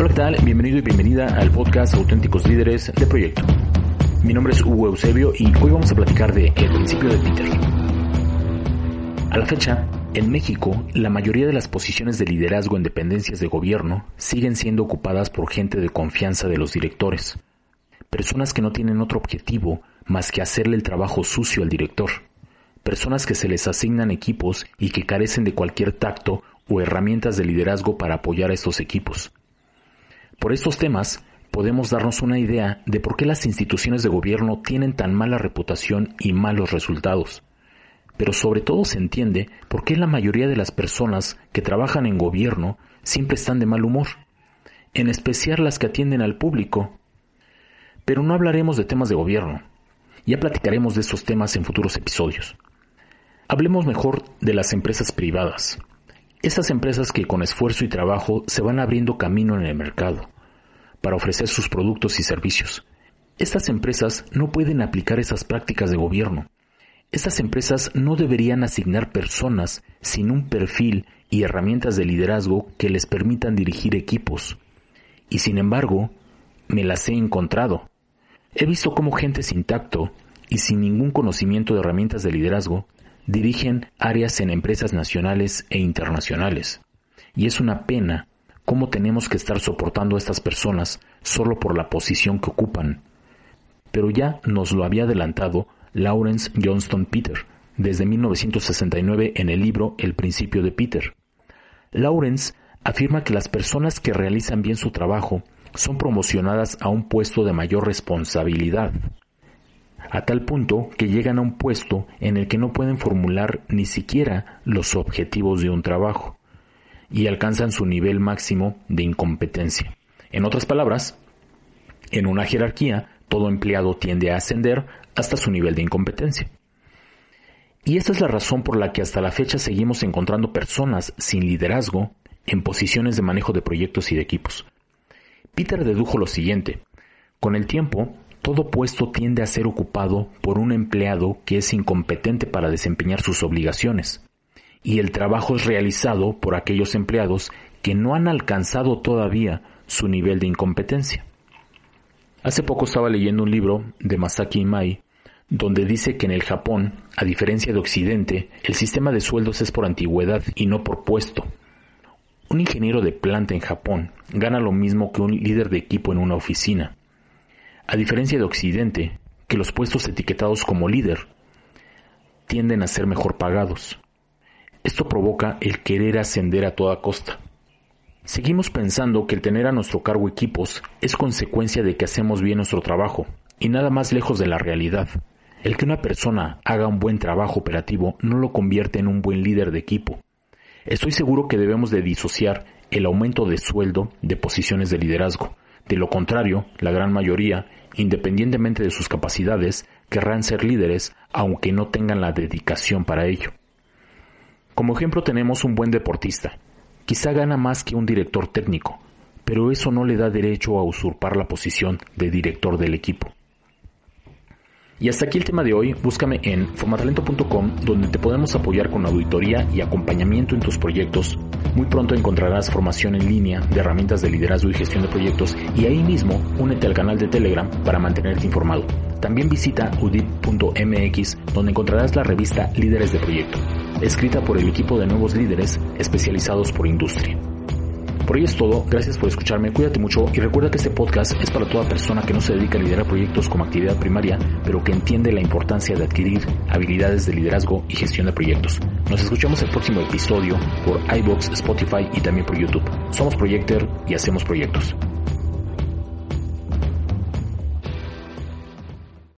Hola, ¿qué tal? Bienvenido y bienvenida al podcast Auténticos Líderes de Proyecto. Mi nombre es Hugo Eusebio y hoy vamos a platicar de El principio de Peter. A la fecha, en México, la mayoría de las posiciones de liderazgo en dependencias de gobierno siguen siendo ocupadas por gente de confianza de los directores, personas que no tienen otro objetivo más que hacerle el trabajo sucio al director, personas que se les asignan equipos y que carecen de cualquier tacto o herramientas de liderazgo para apoyar a estos equipos. Por estos temas, podemos darnos una idea de por qué las instituciones de gobierno tienen tan mala reputación y malos resultados. Pero sobre todo se entiende por qué la mayoría de las personas que trabajan en gobierno siempre están de mal humor, en especial las que atienden al público. Pero no hablaremos de temas de gobierno, ya platicaremos de estos temas en futuros episodios. Hablemos mejor de las empresas privadas, esas empresas que con esfuerzo y trabajo se van abriendo camino en el mercado para ofrecer sus productos y servicios. Estas empresas no pueden aplicar esas prácticas de gobierno. Estas empresas no deberían asignar personas sin un perfil y herramientas de liderazgo que les permitan dirigir equipos. Y sin embargo, me las he encontrado. He visto cómo gente sin tacto y sin ningún conocimiento de herramientas de liderazgo dirigen áreas en empresas nacionales e internacionales. Y es una pena cómo tenemos que estar soportando a estas personas solo por la posición que ocupan. Pero ya nos lo había adelantado Lawrence Johnston Peter desde 1969 en el libro El principio de Peter. Lawrence afirma que las personas que realizan bien su trabajo son promocionadas a un puesto de mayor responsabilidad a tal punto que llegan a un puesto en el que no pueden formular ni siquiera los objetivos de un trabajo y alcanzan su nivel máximo de incompetencia. En otras palabras, en una jerarquía, todo empleado tiende a ascender hasta su nivel de incompetencia. Y esta es la razón por la que hasta la fecha seguimos encontrando personas sin liderazgo en posiciones de manejo de proyectos y de equipos. Peter dedujo lo siguiente, con el tiempo, todo puesto tiende a ser ocupado por un empleado que es incompetente para desempeñar sus obligaciones, y el trabajo es realizado por aquellos empleados que no han alcanzado todavía su nivel de incompetencia. Hace poco estaba leyendo un libro de Masaki Imai donde dice que en el Japón, a diferencia de Occidente, el sistema de sueldos es por antigüedad y no por puesto. Un ingeniero de planta en Japón gana lo mismo que un líder de equipo en una oficina. A diferencia de Occidente, que los puestos etiquetados como líder tienden a ser mejor pagados. Esto provoca el querer ascender a toda costa. Seguimos pensando que el tener a nuestro cargo equipos es consecuencia de que hacemos bien nuestro trabajo, y nada más lejos de la realidad. El que una persona haga un buen trabajo operativo no lo convierte en un buen líder de equipo. Estoy seguro que debemos de disociar el aumento de sueldo de posiciones de liderazgo. De lo contrario, la gran mayoría independientemente de sus capacidades, querrán ser líderes aunque no tengan la dedicación para ello. Como ejemplo tenemos un buen deportista. Quizá gana más que un director técnico, pero eso no le da derecho a usurpar la posición de director del equipo. Y hasta aquí el tema de hoy, búscame en formatalento.com donde te podemos apoyar con auditoría y acompañamiento en tus proyectos. Muy pronto encontrarás formación en línea de herramientas de liderazgo y gestión de proyectos y ahí mismo únete al canal de Telegram para mantenerte informado. También visita udip.mx donde encontrarás la revista Líderes de Proyecto, escrita por el equipo de nuevos líderes especializados por industria. Por hoy es todo, gracias por escucharme, cuídate mucho y recuerda que este podcast es para toda persona que no se dedica a liderar proyectos como actividad primaria, pero que entiende la importancia de adquirir habilidades de liderazgo y gestión de proyectos. Nos escuchamos el próximo episodio por iBox, Spotify y también por YouTube. Somos Projector y hacemos proyectos.